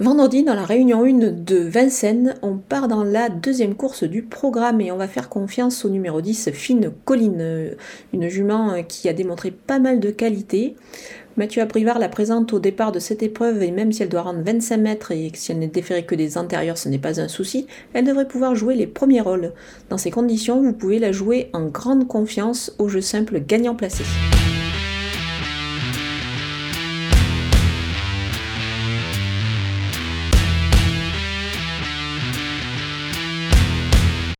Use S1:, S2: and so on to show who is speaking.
S1: Vendredi, dans la réunion 1 de Vincennes, on part dans la deuxième course du programme et on va faire confiance au numéro 10, Fine Colline, une jument qui a démontré pas mal de qualité. Mathieu Abrivard la présente au départ de cette épreuve et même si elle doit rendre 25 mètres et si elle n'est déférée que des antérieurs, ce n'est pas un souci, elle devrait pouvoir jouer les premiers rôles. Dans ces conditions, vous pouvez la jouer en grande confiance au jeu simple gagnant placé.